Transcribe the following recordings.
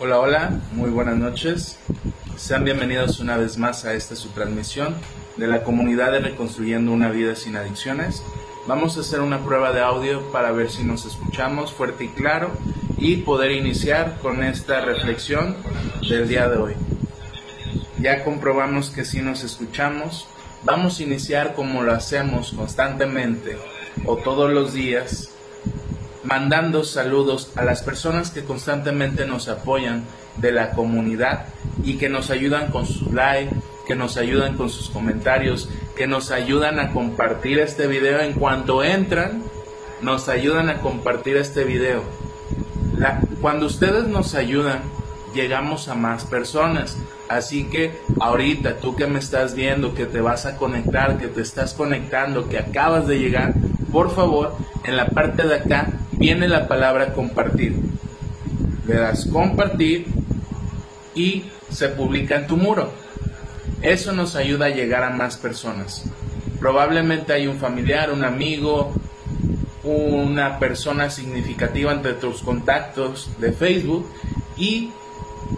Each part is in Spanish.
Hola, hola, muy buenas noches. Sean bienvenidos una vez más a esta su transmisión de la comunidad de Reconstruyendo una vida sin adicciones. Vamos a hacer una prueba de audio para ver si nos escuchamos fuerte y claro y poder iniciar con esta reflexión del día de hoy. Ya comprobamos que si nos escuchamos, vamos a iniciar como lo hacemos constantemente o todos los días mandando saludos a las personas que constantemente nos apoyan de la comunidad y que nos ayudan con su like, que nos ayudan con sus comentarios, que nos ayudan a compartir este video en cuanto entran, nos ayudan a compartir este video. cuando ustedes nos ayudan, llegamos a más personas. Así que ahorita tú que me estás viendo, que te vas a conectar, que te estás conectando, que acabas de llegar, por favor, en la parte de acá viene la palabra compartir. Le das compartir y se publica en tu muro. Eso nos ayuda a llegar a más personas. Probablemente hay un familiar, un amigo, una persona significativa entre tus contactos de Facebook y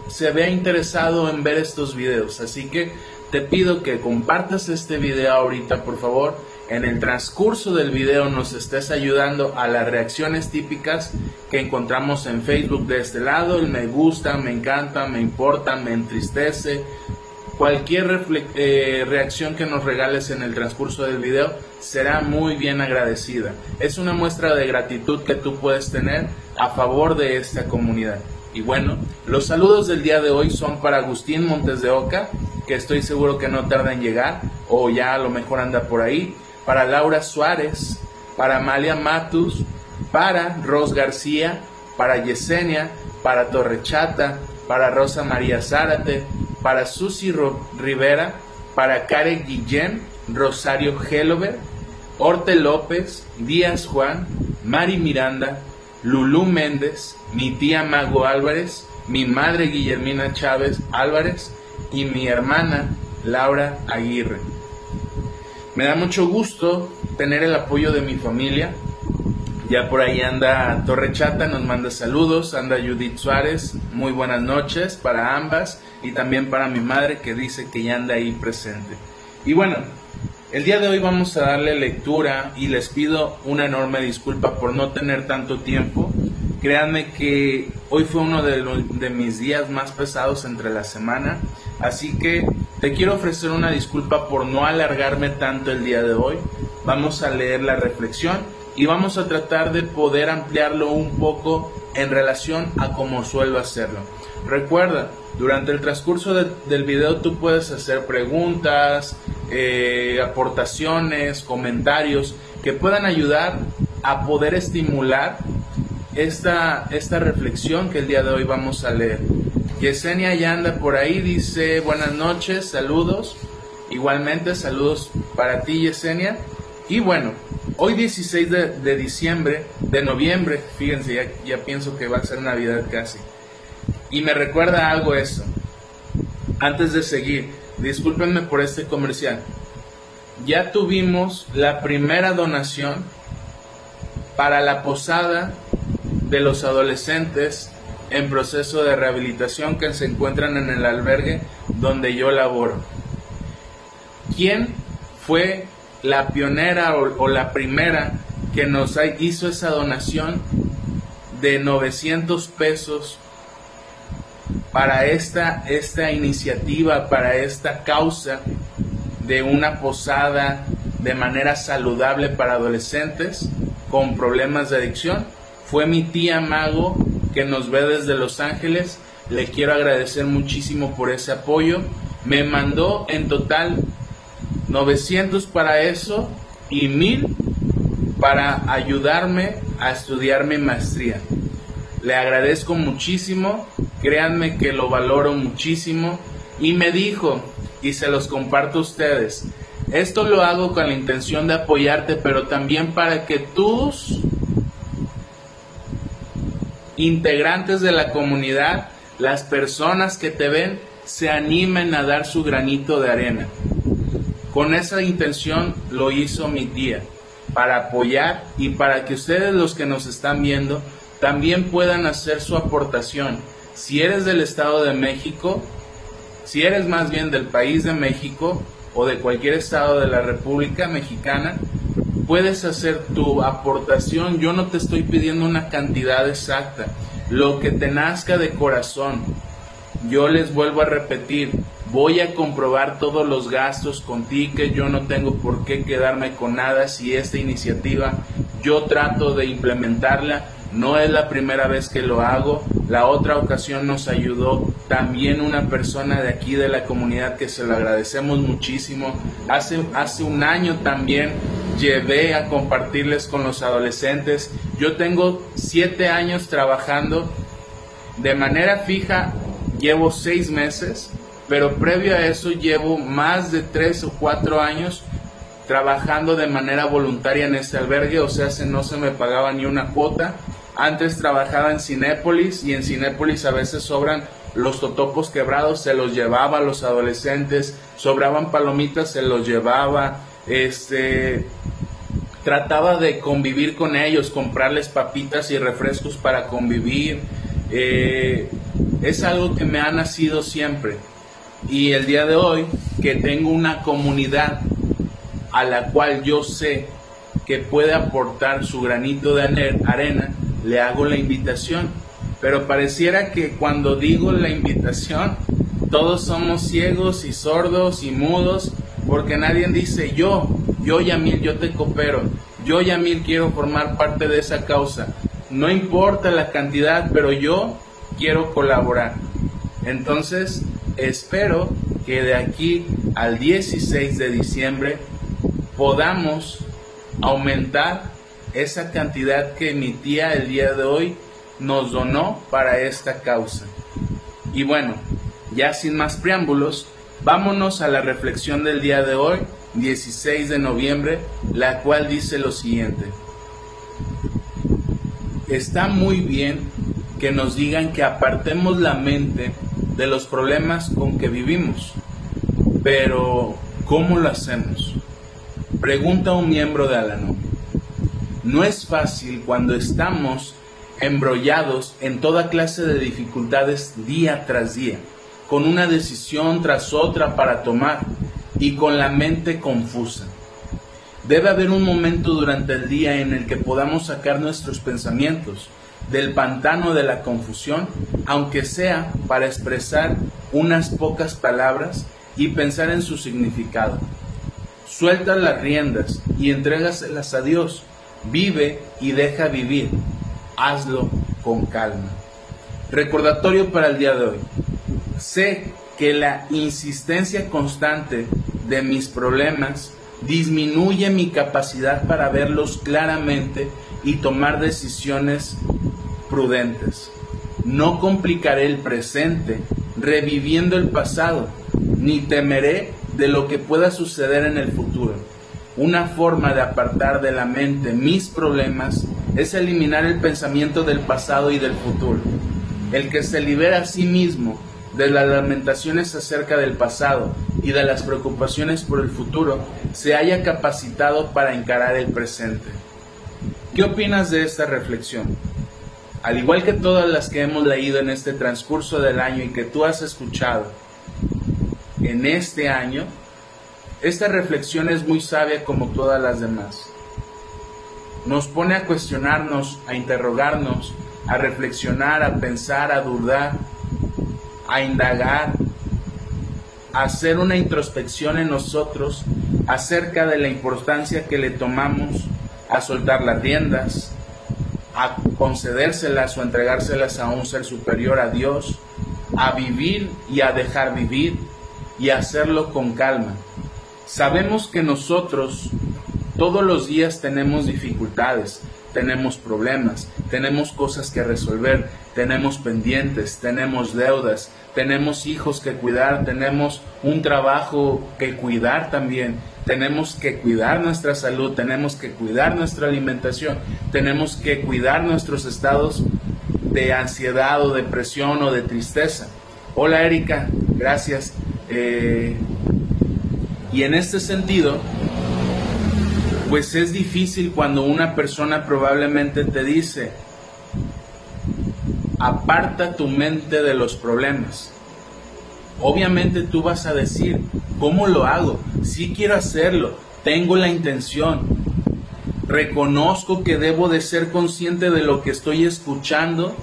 se vea interesado en ver estos videos. Así que te pido que compartas este video ahorita, por favor en el transcurso del video nos estés ayudando a las reacciones típicas que encontramos en Facebook de este lado, el me gusta, me encanta, me importa, me entristece, cualquier eh, reacción que nos regales en el transcurso del video será muy bien agradecida. Es una muestra de gratitud que tú puedes tener a favor de esta comunidad. Y bueno, los saludos del día de hoy son para Agustín Montes de Oca, que estoy seguro que no tarda en llegar, o ya a lo mejor anda por ahí para Laura Suárez, para Amalia Matus, para Ros García, para Yesenia, para Torrechata, para Rosa María Zárate, para Susi Rivera, para Karen Guillén, Rosario Gelover, Orte López, Díaz Juan, Mari Miranda, Lulú Méndez, mi tía Mago Álvarez, mi madre Guillermina Chávez Álvarez y mi hermana Laura Aguirre. Me da mucho gusto tener el apoyo de mi familia. Ya por ahí anda Torre Chata, nos manda saludos, anda Judith Suárez, muy buenas noches para ambas y también para mi madre que dice que ya anda ahí presente. Y bueno, el día de hoy vamos a darle lectura y les pido una enorme disculpa por no tener tanto tiempo. Créanme que hoy fue uno de, de mis días más pesados entre la semana, así que te quiero ofrecer una disculpa por no alargarme tanto el día de hoy. Vamos a leer la reflexión y vamos a tratar de poder ampliarlo un poco en relación a cómo suelo hacerlo. Recuerda, durante el transcurso del video tú puedes hacer preguntas, eh, aportaciones, comentarios que puedan ayudar a poder estimular esta, esta reflexión que el día de hoy vamos a leer. Yesenia ya anda por ahí, dice buenas noches, saludos. Igualmente, saludos para ti, Yesenia. Y bueno, hoy 16 de, diciembre, de noviembre, fíjense, ya, ya, pienso que va a ser Navidad casi. Y me recuerda algo eso. Antes de seguir, discúlpenme por este comercial. Ya tuvimos la primera donación para la posada de los adolescentes en proceso de rehabilitación que se encuentran en el albergue donde yo laboro. ¿Quién fue la pionera o, la primera que nos hizo esa donación de 900 pesos para esta, esta iniciativa, para esta causa de una posada de manera saludable para adolescentes con problemas de adicción? Fue mi tía Mago que nos ve desde Los Ángeles. Le quiero agradecer muchísimo por ese apoyo. Me mandó en total 900 para eso y 1000 para ayudarme a estudiar mi maestría. Le agradezco muchísimo, créanme que lo valoro muchísimo y me dijo, y se los comparto a ustedes, esto lo hago con la intención de apoyarte, pero también para que tus integrantes de la comunidad, las personas que te ven, se animen a dar su granito de arena. Con esa intención lo hizo mi tía, para apoyar y para que ustedes los que nos están viendo también puedan hacer su aportación. Si eres del Estado de México, si eres más bien del país de México o de cualquier estado de la República Mexicana, puedes hacer tu aportación. Yo no te estoy pidiendo una cantidad exacta, lo que te nazca de corazón. Yo les vuelvo a repetir, voy a comprobar todos los gastos con ti, que yo no tengo por qué quedarme con nada si esta iniciativa yo trato de implementarla. No es la primera vez que lo hago. La otra ocasión nos ayudó también una persona de aquí de la comunidad que se lo agradecemos muchísimo. Hace, hace un año también llevé a compartirles con los adolescentes. Yo tengo siete años trabajando de manera fija, llevo seis meses, pero previo a eso llevo más de tres o cuatro años trabajando de manera voluntaria en este albergue, o sea, se, no se me pagaba ni una cuota. Antes trabajaba en Cinépolis y en Cinépolis a veces sobran los totopos quebrados, se los llevaba a los adolescentes, sobraban palomitas, se los llevaba, este, trataba de convivir con ellos, comprarles papitas y refrescos para convivir. Eh, es algo que me ha nacido siempre. Y el día de hoy, que tengo una comunidad a la cual yo sé que puede aportar su granito de arena, le hago la invitación. Pero pareciera que cuando digo la invitación, todos somos ciegos y sordos y mudos, porque nadie dice yo, yo Yamil, yo te coopero, yo Yamil quiero formar parte de esa causa. No importa la cantidad, pero yo quiero colaborar. Entonces, espero que de aquí al 16 de diciembre podamos aumentar esa cantidad que mi tía el día de hoy nos donó para esta causa. Y bueno, ya sin más preámbulos, vámonos a la reflexión del día de hoy, 16 de noviembre, la cual dice lo siguiente. Está muy bien que nos digan que apartemos la mente de los problemas con que vivimos, pero ¿cómo lo hacemos? Pregunta un miembro de Alano. No es fácil cuando estamos embrollados en toda clase de dificultades día tras día, con una decisión tras otra para tomar y con la mente confusa. Debe haber un momento durante el día en el que podamos sacar nuestros pensamientos del pantano de la confusión, aunque sea para expresar unas pocas palabras y pensar en su significado. Suelta las riendas y entrégaselas a Dios. Vive y deja vivir. Hazlo con calma. Recordatorio para el día de hoy. Sé que la insistencia constante de mis problemas disminuye mi capacidad para verlos claramente y tomar decisiones prudentes. No complicaré el presente reviviendo el pasado, ni temeré de lo que pueda suceder en el futuro. Una forma de apartar de la mente mis problemas es eliminar el pensamiento del pasado y del futuro. El que se libera a sí mismo de las lamentaciones acerca del pasado y de las preocupaciones por el futuro se haya capacitado para encarar el presente. ¿Qué opinas de esta reflexión? Al igual que todas las que hemos leído en este transcurso del año y que tú has escuchado, en este año, esta reflexión es muy sabia como todas las demás. Nos pone a cuestionarnos, a interrogarnos, a reflexionar, a pensar, a dudar, a indagar, a hacer una introspección en nosotros acerca de la importancia que le tomamos a soltar las riendas, a concedérselas o entregárselas a un ser superior a Dios, a vivir y a dejar vivir, y hacerlo con calma. Sabemos que nosotros todos los días tenemos dificultades, tenemos problemas, tenemos cosas que resolver, tenemos pendientes, tenemos deudas, tenemos hijos que cuidar, tenemos un trabajo que cuidar también, tenemos que cuidar nuestra salud, tenemos que cuidar nuestra alimentación, tenemos que cuidar nuestros estados de ansiedad o depresión o de tristeza. Hola Erika, gracias. Eh, y en este sentido, pues es difícil cuando una persona probablemente te dice, aparta tu mente de los problemas. Obviamente tú vas a decir, ¿cómo lo hago? Sí quiero hacerlo, tengo la intención. Reconozco que debo de ser consciente de lo que estoy escuchando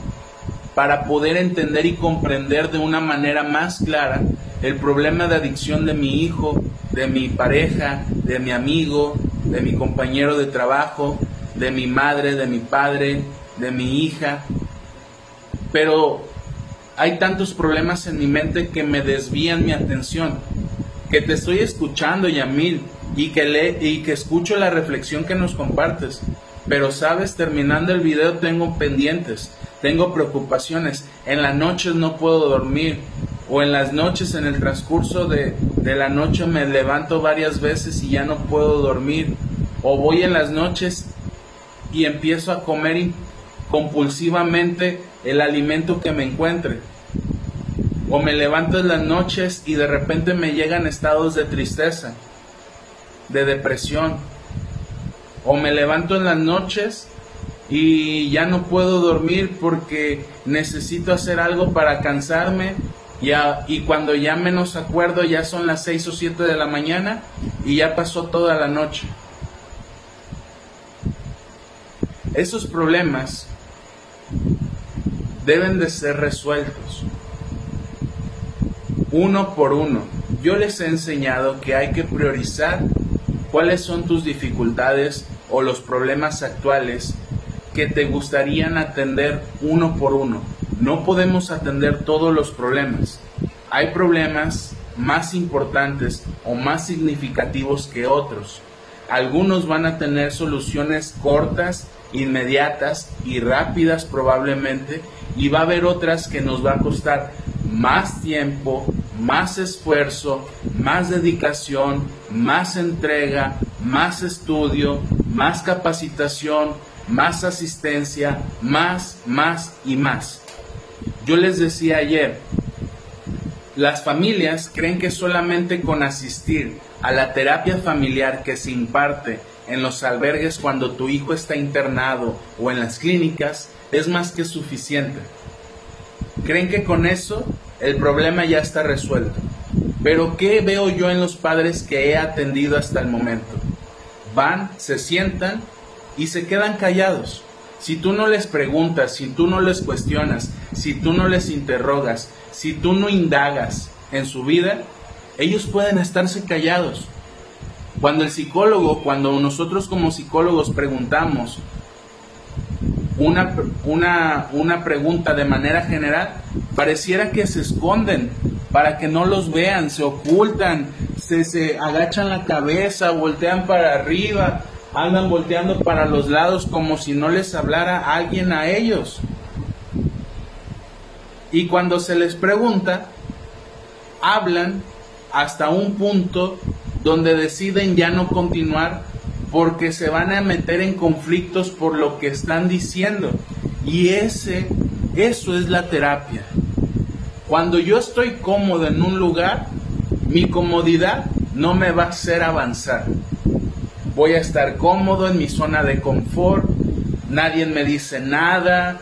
para poder entender y comprender de una manera más clara el problema de adicción de mi hijo, de mi pareja, de mi amigo, de mi compañero de trabajo, de mi madre, de mi padre, de mi hija. Pero hay tantos problemas en mi mente que me desvían mi atención, que te estoy escuchando, Yamil, y que, le, y que escucho la reflexión que nos compartes. Pero sabes, terminando el video tengo pendientes, tengo preocupaciones, en las noches no puedo dormir, o en las noches, en el transcurso de, de la noche me levanto varias veces y ya no puedo dormir, o voy en las noches y empiezo a comer compulsivamente el alimento que me encuentre. O me levanto en las noches y de repente me llegan estados de tristeza, de depresión. O me levanto en las noches y ya no puedo dormir porque necesito hacer algo para cansarme y cuando ya menos acuerdo ya son las 6 o 7 de la mañana y ya pasó toda la noche. Esos problemas deben de ser resueltos uno por uno. Yo les he enseñado que hay que priorizar cuáles son tus dificultades o los problemas actuales que te gustarían atender uno por uno. No podemos atender todos los problemas. Hay problemas más importantes o más significativos que otros. Algunos van a tener soluciones cortas, inmediatas y rápidas probablemente y va a haber otras que nos va a costar más tiempo, más esfuerzo, más dedicación, más entrega, más estudio, más capacitación, más asistencia, más, más y más. Yo les decía ayer, las familias creen que solamente con asistir a la terapia familiar que se imparte en los albergues cuando tu hijo está internado o en las clínicas es más que suficiente. Creen que con eso el problema ya está resuelto. Pero ¿qué veo yo en los padres que he atendido hasta el momento? Van, se sientan y se quedan callados. Si tú no les preguntas, si tú no les cuestionas, si tú no les interrogas, si tú no indagas en su vida, ellos pueden estarse callados. Cuando el psicólogo, cuando nosotros como psicólogos preguntamos una, una, una pregunta de manera general, pareciera que se esconden para que no los vean, se ocultan, se, se agachan la cabeza, voltean para arriba, andan volteando para los lados como si no les hablara alguien a ellos. Y cuando se les pregunta, hablan hasta un punto donde deciden ya no continuar porque se van a meter en conflictos por lo que están diciendo. Y ese, eso es la terapia. Cuando yo estoy cómodo en un lugar, mi comodidad no me va a hacer avanzar. Voy a estar cómodo en mi zona de confort, nadie me dice nada,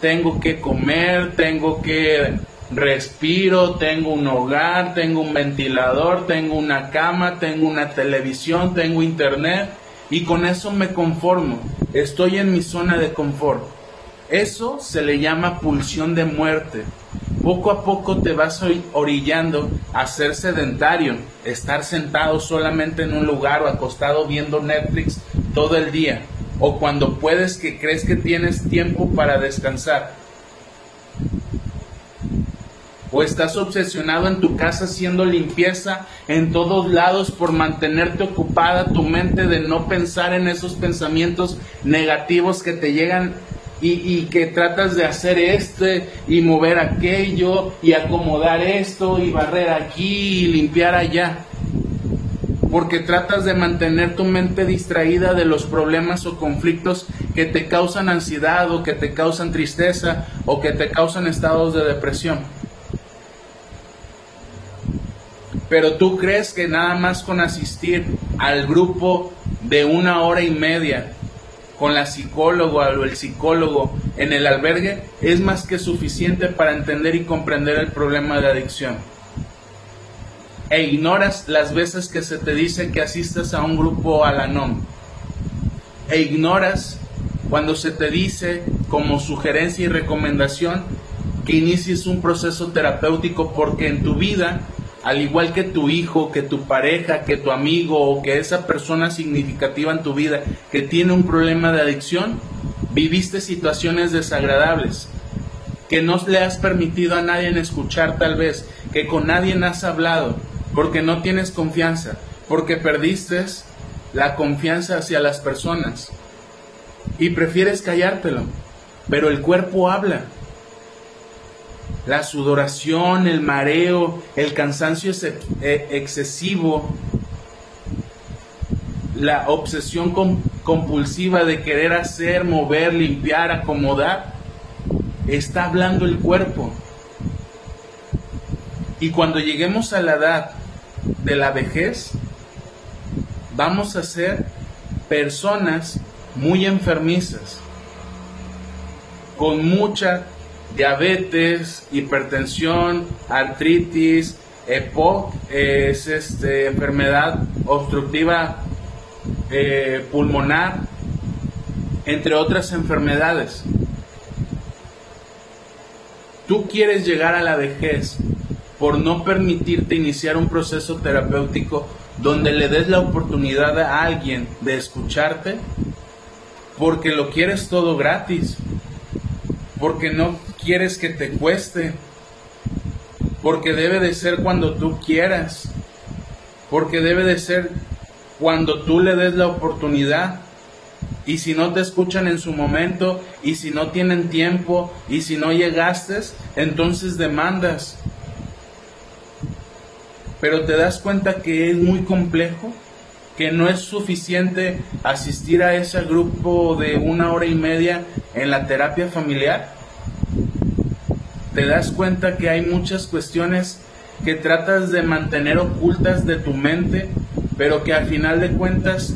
tengo que comer, tengo que respiro, tengo un hogar, tengo un ventilador, tengo una cama, tengo una televisión, tengo internet y con eso me conformo. Estoy en mi zona de confort. Eso se le llama pulsión de muerte. Poco a poco te vas orillando a ser sedentario, estar sentado solamente en un lugar o acostado viendo Netflix todo el día, o cuando puedes que crees que tienes tiempo para descansar. O estás obsesionado en tu casa haciendo limpieza en todos lados por mantenerte ocupada tu mente de no pensar en esos pensamientos negativos que te llegan y, que tratas de hacer este y mover aquello y acomodar esto y barrer aquí y limpiar allá. Porque tratas de mantener tu mente distraída de los problemas o conflictos que te causan ansiedad o que te causan tristeza o que te causan estados de depresión. Pero tú crees que nada más con asistir al grupo de una hora y media con la psicóloga o el psicólogo en el albergue es más que suficiente para entender y comprender el problema de adicción. E ignoras las veces que se te dice que asistas a un grupo Alanom. E ignoras cuando se te dice como sugerencia y recomendación que inicies un proceso terapéutico porque en tu vida al igual que tu hijo, que tu pareja, que tu amigo o que esa persona significativa en tu vida que tiene un problema de adicción, viviste situaciones desagradables, que no le has permitido a nadie escuchar tal vez, que con nadie has hablado, porque no tienes confianza, porque perdiste la confianza hacia las personas y prefieres callártelo, pero el cuerpo habla la sudoración, el mareo, el cansancio eh, excesivo, la obsesión compulsiva de querer hacer, mover, limpiar, acomodar, está hablando el cuerpo. Y cuando lleguemos a la edad de la vejez, vamos a ser personas muy enfermizas, con mucha diabetes, hipertensión, artritis, EPOC, es este, enfermedad obstructiva eh, pulmonar, entre otras enfermedades. Tú quieres llegar a la vejez por no permitirte iniciar un proceso terapéutico donde le des la oportunidad a alguien de escucharte, porque lo quieres todo gratis, porque no quieres que te cueste, porque debe de ser cuando tú quieras, porque debe de ser cuando tú le des la oportunidad. Y si no te escuchan en su momento, y si no tienen tiempo, y si no llegaste, entonces demandas. Pero te das cuenta que es muy complejo, que no es suficiente asistir a ese grupo de una hora y media en la terapia familiar te das cuenta que hay muchas cuestiones que tratas de mantener ocultas de tu mente, pero que al final de cuentas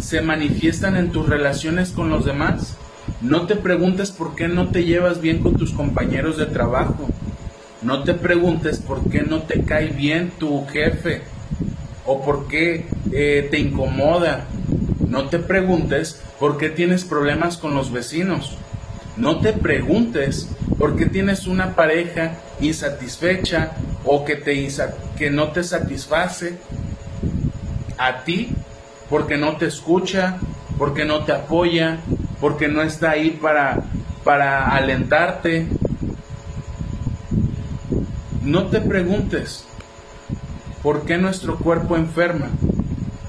se manifiestan en tus relaciones con los demás. No te preguntes por qué no te llevas bien con tus compañeros de trabajo. No te preguntes por qué no te cae bien tu jefe o por qué eh, te incomoda. No te preguntes por qué tienes problemas con los vecinos. No te preguntes por qué tienes una pareja insatisfecha o que, te, que no te satisface a ti, porque no te escucha, porque no te apoya, porque no está ahí para, para alentarte. No te preguntes por qué nuestro cuerpo enferma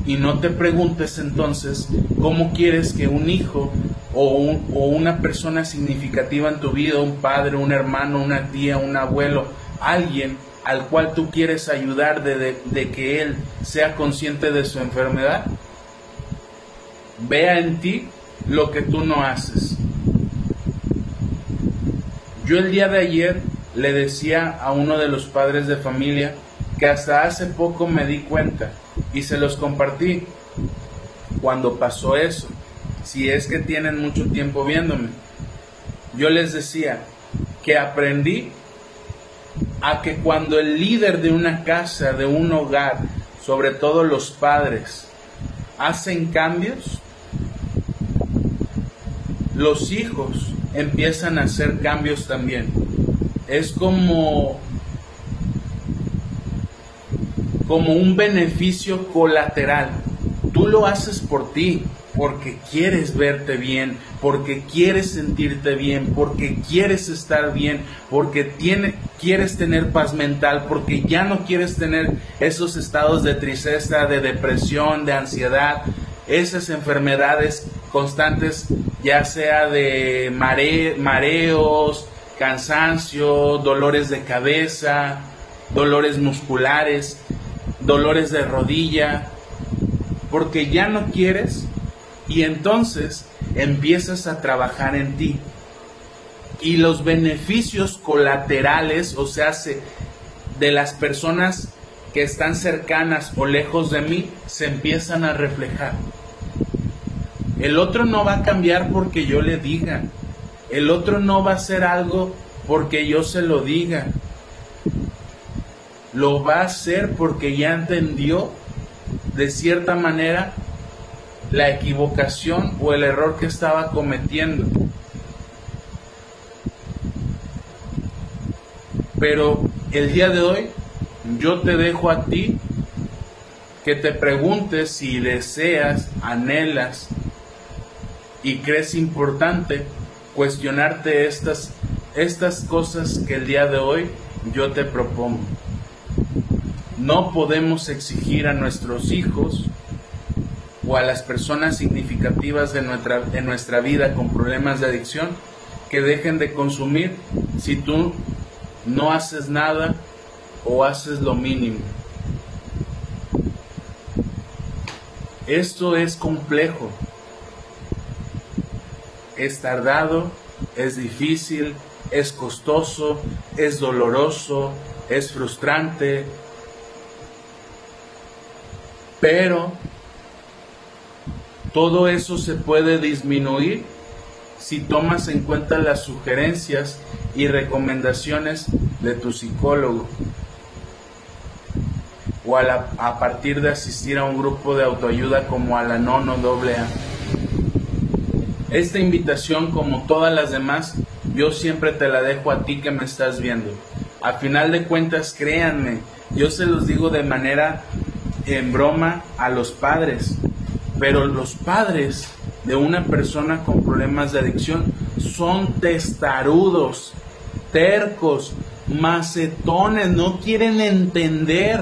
y no te preguntes entonces cómo quieres que un hijo o, una persona significativa en tu vida, un padre, un hermano, una tía, un abuelo, alguien al cual tú quieres ayudar de, que él sea consciente de su enfermedad, vea en ti lo que tú no haces. Yo el día de ayer le decía a uno de los padres de familia que hasta hace poco me di cuenta y se los compartí cuando pasó eso si es que tienen mucho tiempo viéndome. Yo les decía que aprendí a que cuando el líder de una casa, de un hogar, sobre todo los padres, hacen cambios, los hijos empiezan a hacer cambios también. Es como como un beneficio colateral. Tú lo haces por ti, porque quieres verte bien, porque quieres sentirte bien, porque quieres estar bien, porque tiene, quieres tener paz mental, porque ya no quieres tener esos estados de tristeza, de depresión, de ansiedad, esas enfermedades constantes, ya sea de mareos, cansancio, dolores de cabeza, dolores musculares, dolores de rodilla, porque ya no quieres y entonces empiezas a trabajar en ti. Y los beneficios colaterales, o sea, de las personas que están cercanas o lejos de mí, se empiezan a reflejar. El otro no va a cambiar porque yo le diga. El otro no va a hacer algo porque yo se lo diga. Lo va a hacer porque ya entendió de cierta manera la equivocación o el error que estaba cometiendo. Pero el día de hoy yo te dejo a ti que te preguntes si deseas, anhelas y crees importante cuestionarte estas, estas cosas que el día de hoy yo te propongo. No podemos exigir a nuestros hijos o a las personas significativas de nuestra, de nuestra vida con problemas de adicción que dejen de consumir si tú no haces nada o haces lo mínimo. Esto es complejo, es tardado, es difícil, es costoso, es doloroso, es frustrante, pero todo eso se puede disminuir si tomas en cuenta las sugerencias y recomendaciones de tu psicólogo o a, a, partir de asistir a un grupo de autoayuda como Alanon o AA. Esta invitación, como todas las demás, yo siempre te la dejo a ti que me estás viendo. A final de cuentas, créanme, yo se los digo de manera en broma a los padres, pero los padres de una persona con problemas de adicción son testarudos, tercos, macetones, no quieren entender.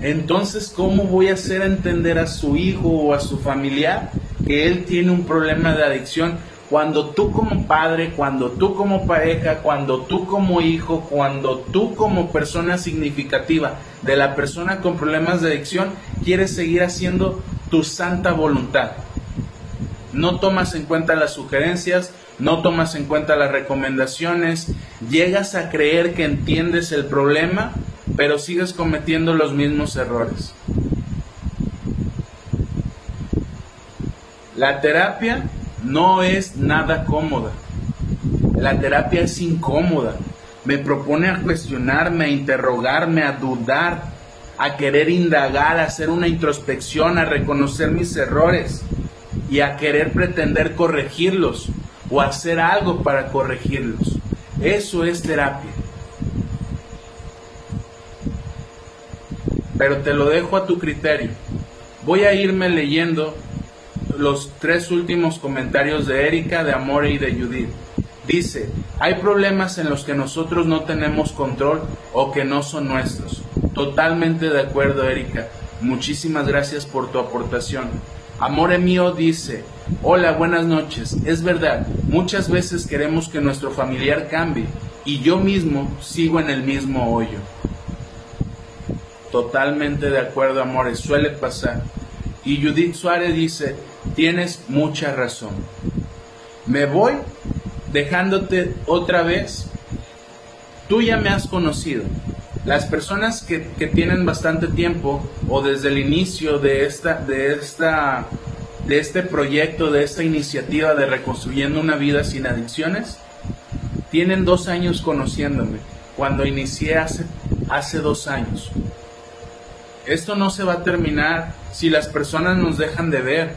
Entonces, ¿cómo voy a hacer entender a su hijo o a su familiar que él tiene un problema de adicción cuando tú como padre, cuando tú como pareja, cuando tú como hijo, cuando tú como persona significativa de la persona con problemas de adicción, quieres seguir haciendo tu santa voluntad? No tomas en cuenta las sugerencias, no tomas en cuenta las recomendaciones, llegas a creer que entiendes el problema, pero sigues cometiendo los mismos errores. La terapia no es nada cómoda. La terapia es incómoda. Me propone a cuestionarme, a interrogarme, a dudar, a querer indagar, a hacer una introspección, a reconocer mis errores y a querer pretender corregirlos o hacer algo para corregirlos. Eso es terapia. Pero te lo dejo a tu criterio. Voy a irme leyendo los tres últimos comentarios de Erika, de Amore y de Judith. Dice, hay problemas en los que nosotros no tenemos control o que no son nuestros. Totalmente de acuerdo, Erika. Muchísimas gracias por tu aportación. Amore mío dice, hola, buenas noches. Es verdad, muchas veces queremos que nuestro familiar cambie y yo mismo sigo en el mismo hoyo. Totalmente de acuerdo, Amore, suele pasar. Y Judith Suárez dice, tienes mucha razón. Me voy dejándote otra vez. Tú ya me has conocido. Las personas que, tienen bastante tiempo o desde el inicio de esta, de esta, de este proyecto, de esta iniciativa de reconstruyendo una vida sin adicciones, tienen dos años conociéndome. Cuando inicié hace, hace dos años. Esto no se va a terminar si las personas nos dejan de ver,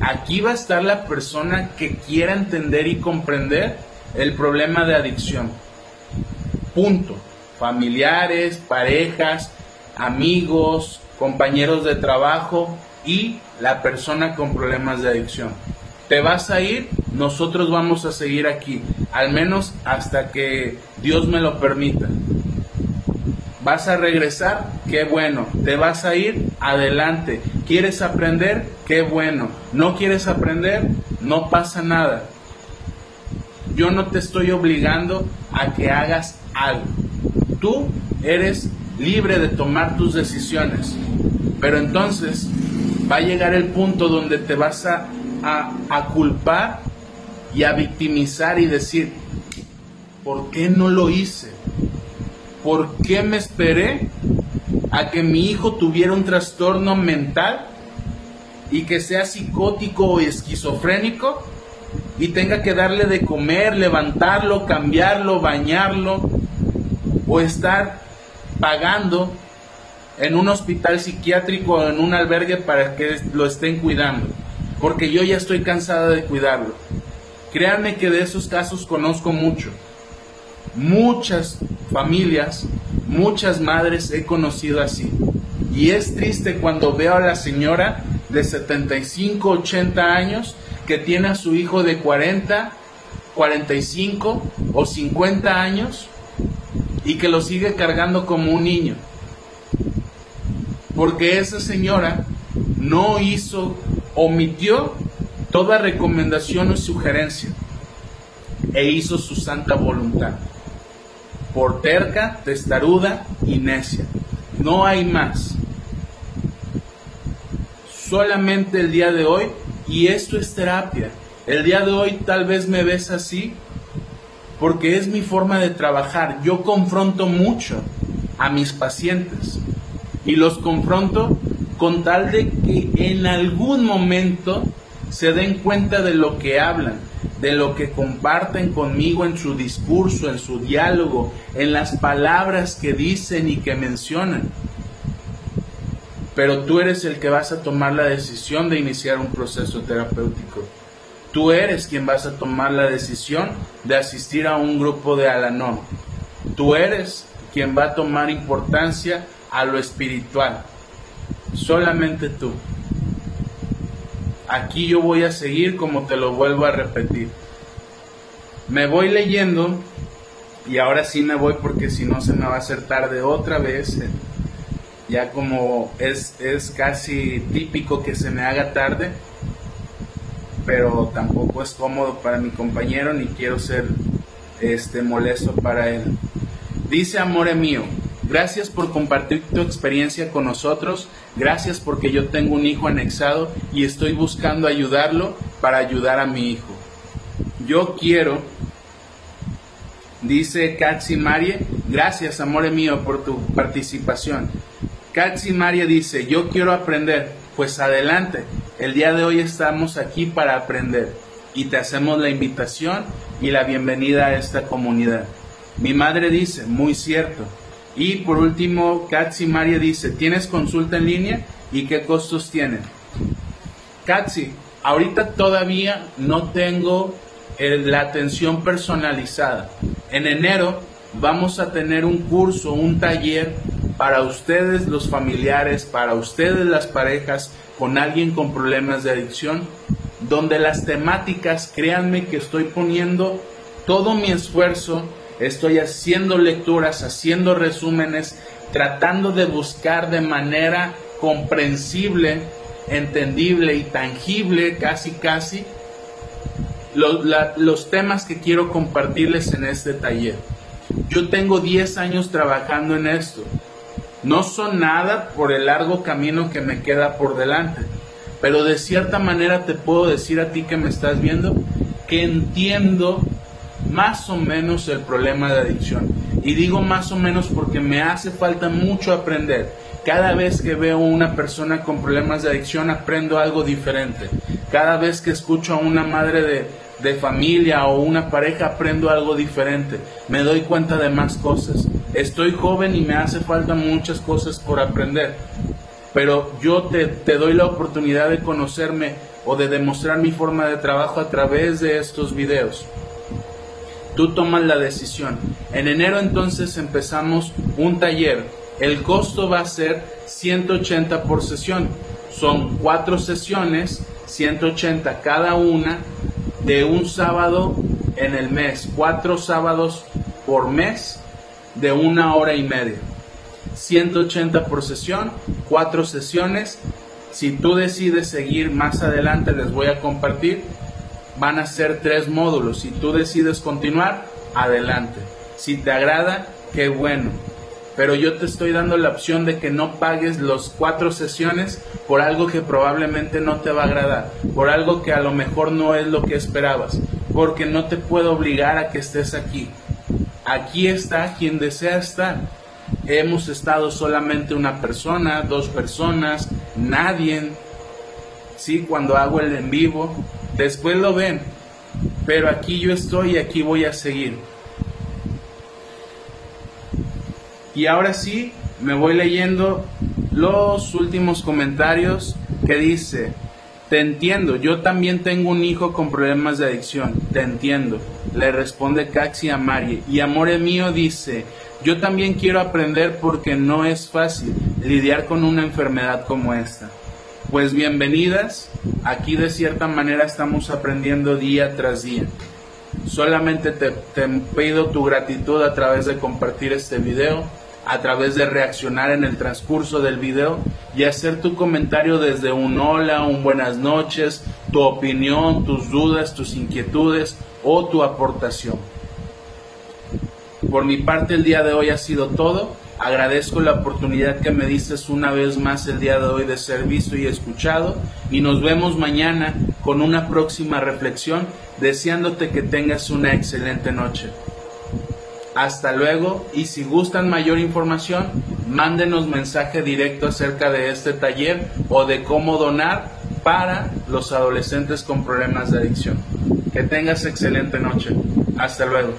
Aquí va a estar la persona que quiera entender y comprender el problema de adicción. Punto. Familiares, parejas, amigos, compañeros de trabajo y la persona con problemas de adicción. Te vas a ir, nosotros vamos a seguir aquí, al menos hasta que Dios me lo permita. ¿Vas a regresar? Qué bueno. ¿Te vas a ir? Adelante. ¿Quieres aprender? Qué bueno. ¿No quieres aprender? No pasa nada. Yo no te estoy obligando a que hagas algo. Tú eres libre de tomar tus decisiones. Pero entonces va a llegar el punto donde te vas a, a, culpar y a victimizar y decir, ¿por qué no lo hice? ¿Por qué me esperé a que mi hijo tuviera un trastorno mental y que sea psicótico o esquizofrénico y tenga que darle de comer, levantarlo, cambiarlo, bañarlo o estar pagando en un hospital psiquiátrico o en un albergue para que lo estén cuidando, porque yo ya estoy cansada de cuidarlo. Créanme que de esos casos conozco mucho. Muchas familias, muchas madres he conocido así. Y es triste cuando veo a la señora de 75, 80 años que tiene a su hijo de 40, 45 o 50 años y que lo sigue cargando como un niño. Porque esa señora no hizo, omitió toda recomendación o sugerencia e hizo su santa voluntad. Por terca, testaruda y necia. No hay más. Solamente el día de hoy, y esto es terapia. El día de hoy tal vez me ves así porque es mi forma de trabajar. Yo confronto mucho a mis pacientes y los confronto con tal de que en algún momento se den cuenta de lo que hablan, de lo que comparten conmigo en su discurso, en su diálogo, en las palabras que dicen y que mencionan. Pero tú eres el que vas a tomar la decisión de iniciar un proceso terapéutico. Tú eres quien vas a tomar la decisión de asistir a un grupo de Alanón. Tú eres quien va a tomar importancia a lo espiritual. Solamente tú. Aquí yo voy a seguir como te lo vuelvo a repetir. Me voy leyendo y ahora sí me voy porque si no se me va a hacer tarde otra vez. Ya como es, es casi típico que se me haga tarde, pero tampoco es cómodo para mi compañero ni quiero ser este molesto para él. Dice Amore mío, gracias por compartir tu experiencia con nosotros Gracias porque yo tengo un hijo anexado y estoy buscando ayudarlo para ayudar a mi hijo. Yo quiero, dice Katsi Marie, gracias amor mío por tu participación. Katsi Marie dice, yo quiero aprender, pues adelante, el día de hoy estamos aquí para aprender y te hacemos la invitación y la bienvenida a esta comunidad. Mi madre dice, muy cierto, y por último, Katsi María dice, ¿tienes consulta en línea y qué costos tiene? Katsi, ahorita todavía no tengo eh, la atención personalizada. En enero vamos a tener un curso, un taller para ustedes los familiares, para ustedes las parejas con alguien con problemas de adicción, donde las temáticas, créanme que estoy poniendo todo mi esfuerzo estoy haciendo lecturas, haciendo resúmenes, tratando de buscar de manera comprensible, entendible y tangible, casi casi, los, temas que quiero compartirles en este taller. Yo tengo 10 años trabajando en esto. No son nada por el largo camino que me queda por delante, pero de cierta manera te puedo decir a ti que me estás viendo que entiendo más o menos el problema de adicción. Y digo más o menos porque me hace falta mucho aprender. Cada vez que veo a una persona con problemas de adicción aprendo algo diferente. Cada vez que escucho a una madre de, de familia o una pareja aprendo algo diferente. Me doy cuenta de más cosas. Estoy joven y me hace falta muchas cosas por aprender. Pero yo te, te doy la oportunidad de conocerme o de demostrar mi forma de trabajo a través de estos videos tú tomas la decisión. En enero entonces empezamos un taller. El costo va a ser 180 por sesión. Son cuatro sesiones, 180 cada una, de un sábado en el mes. Cuatro sábados por mes de una hora y media. 180 por sesión, cuatro sesiones. Si tú decides seguir más adelante, les voy a compartir van a ser tres módulos. Si tú decides continuar, adelante. Si te agrada, qué bueno. Pero yo te estoy dando la opción de que no pagues los cuatro sesiones por algo que probablemente no te va a agradar, por algo que a lo mejor no es lo que esperabas, porque no te puedo obligar a que estés aquí. Aquí está quien desea estar. hemos estado solamente una persona, dos personas, nadie. Sí, cuando hago el en vivo, después lo ven, pero aquí yo estoy y aquí voy a seguir. Y ahora sí, me voy leyendo los últimos comentarios que dice, te entiendo, yo también tengo un hijo con problemas de adicción, te entiendo. Le responde Caxi a Mari. Y Amore mío dice, yo también quiero aprender porque no es fácil lidiar con una enfermedad como esta. Pues bienvenidas, aquí de cierta manera estamos aprendiendo día tras día. Solamente te, te pido tu gratitud a través de compartir este video a través de reaccionar en el transcurso del video y hacer tu comentario desde un hola, un buenas noches, tu opinión, tus dudas, tus inquietudes o tu aportación. Por mi parte el día de hoy ha sido todo. Agradezco la oportunidad que me diste una vez más el día de hoy de ser visto y escuchado y nos vemos mañana con una próxima reflexión deseándote que tengas una excelente noche. Hasta luego y si gustan mayor información, mándenos mensaje directo acerca de este taller o de cómo donar para los adolescentes con problemas de adicción. Que tengas excelente noche. Hasta luego.